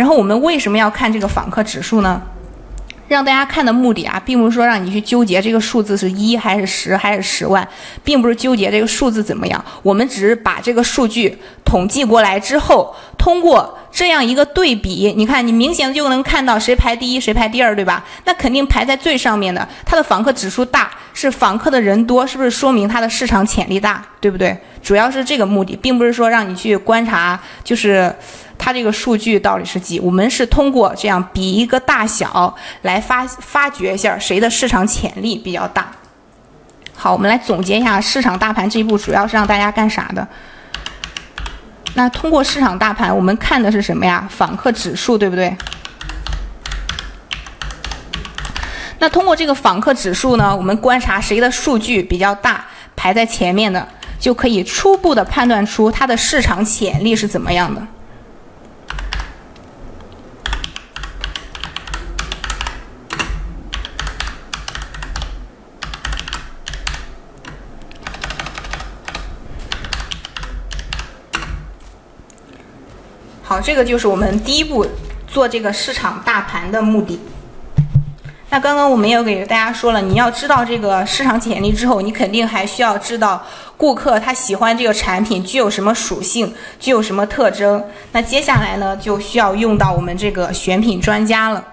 然后我们为什么要看这个访客指数呢？让大家看的目的啊，并不是说让你去纠结这个数字是一还是十还是十万，并不是纠结这个数字怎么样。我们只是把这个数据统计过来之后，通过这样一个对比，你看，你明显的就能看到谁排第一，谁排第二，对吧？那肯定排在最上面的，它的访客指数大，是访客的人多，是不是说明它的市场潜力大，对不对？主要是这个目的，并不是说让你去观察，就是。它这个数据到底是几？我们是通过这样比一个大小来发发掘一下谁的市场潜力比较大。好，我们来总结一下市场大盘这一步主要是让大家干啥的？那通过市场大盘，我们看的是什么呀？访客指数，对不对？那通过这个访客指数呢，我们观察谁的数据比较大，排在前面的，就可以初步的判断出它的市场潜力是怎么样的。好，这个就是我们第一步做这个市场大盘的目的。那刚刚我们也给大家说了，你要知道这个市场潜力之后，你肯定还需要知道顾客他喜欢这个产品具有什么属性，具有什么特征。那接下来呢，就需要用到我们这个选品专家了。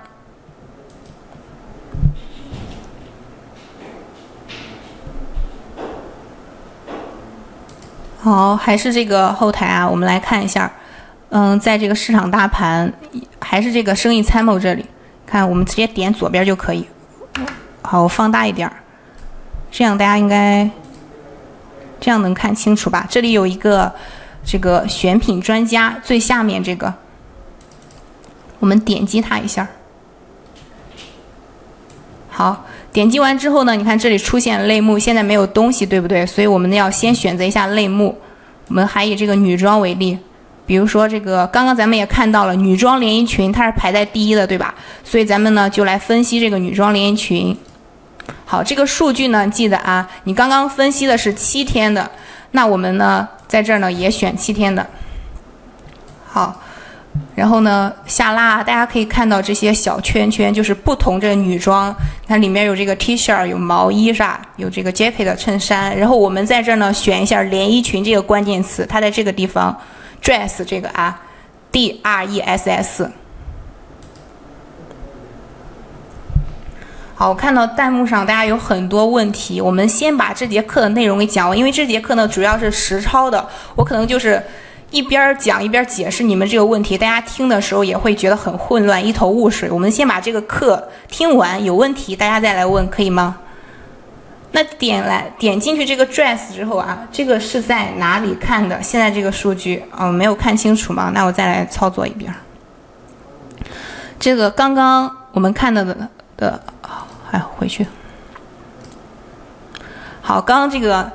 好，还是这个后台啊，我们来看一下。嗯，在这个市场大盘还是这个生意参谋这里，看我们直接点左边就可以。好，我放大一点儿，这样大家应该这样能看清楚吧？这里有一个这个选品专家，最下面这个，我们点击它一下。好，点击完之后呢，你看这里出现类目，现在没有东西，对不对？所以我们要先选择一下类目。我们还以这个女装为例。比如说这个，刚刚咱们也看到了女装连衣裙，它是排在第一的，对吧？所以咱们呢就来分析这个女装连衣裙。好，这个数据呢，记得啊，你刚刚分析的是七天的，那我们呢在这儿呢也选七天的。好，然后呢下拉，大家可以看到这些小圈圈，就是不同这女装，它里面有这个 T 恤，有毛衣是吧？有这个 jacket 衬衫，然后我们在这儿呢选一下连衣裙这个关键词，它在这个地方。Dress 这个啊，D R E S S。好，我看到弹幕上大家有很多问题，我们先把这节课的内容给讲完，因为这节课呢主要是实操的，我可能就是一边讲一边解释你们这个问题，大家听的时候也会觉得很混乱，一头雾水。我们先把这个课听完，有问题大家再来问，可以吗？那点来点进去这个 dress 之后啊，这个是在哪里看的？现在这个数据哦，没有看清楚吗？那我再来操作一遍。这个刚刚我们看到的的，哎，回去。好，刚刚这个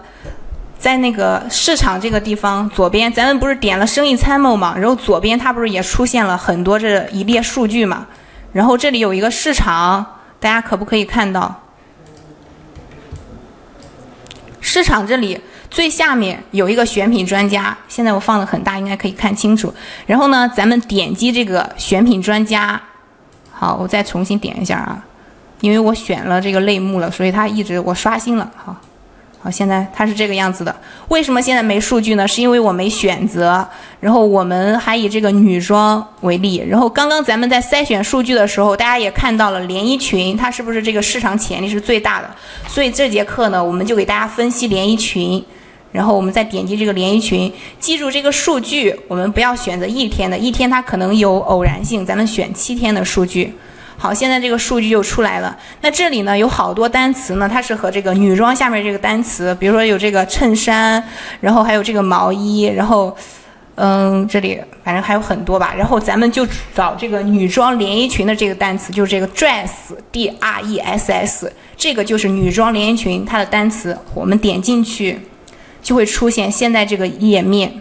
在那个市场这个地方左边，咱们不是点了生意参谋嘛？然后左边它不是也出现了很多这一列数据嘛？然后这里有一个市场，大家可不可以看到？市场这里最下面有一个选品专家，现在我放的很大，应该可以看清楚。然后呢，咱们点击这个选品专家，好，我再重新点一下啊，因为我选了这个类目了，所以它一直我刷新了，好。好，现在它是这个样子的。为什么现在没数据呢？是因为我没选择。然后我们还以这个女装为例。然后刚刚咱们在筛选数据的时候，大家也看到了连衣裙，它是不是这个市场潜力是最大的？所以这节课呢，我们就给大家分析连衣裙。然后我们再点击这个连衣裙，记住这个数据，我们不要选择一天的，一天它可能有偶然性，咱们选七天的数据。好，现在这个数据就出来了。那这里呢有好多单词呢，它是和这个女装下面这个单词，比如说有这个衬衫，然后还有这个毛衣，然后，嗯，这里反正还有很多吧。然后咱们就找这个女装连衣裙的这个单词，就是这个 dress，d r e s s，这个就是女装连衣裙它的单词。我们点进去，就会出现现在这个页面。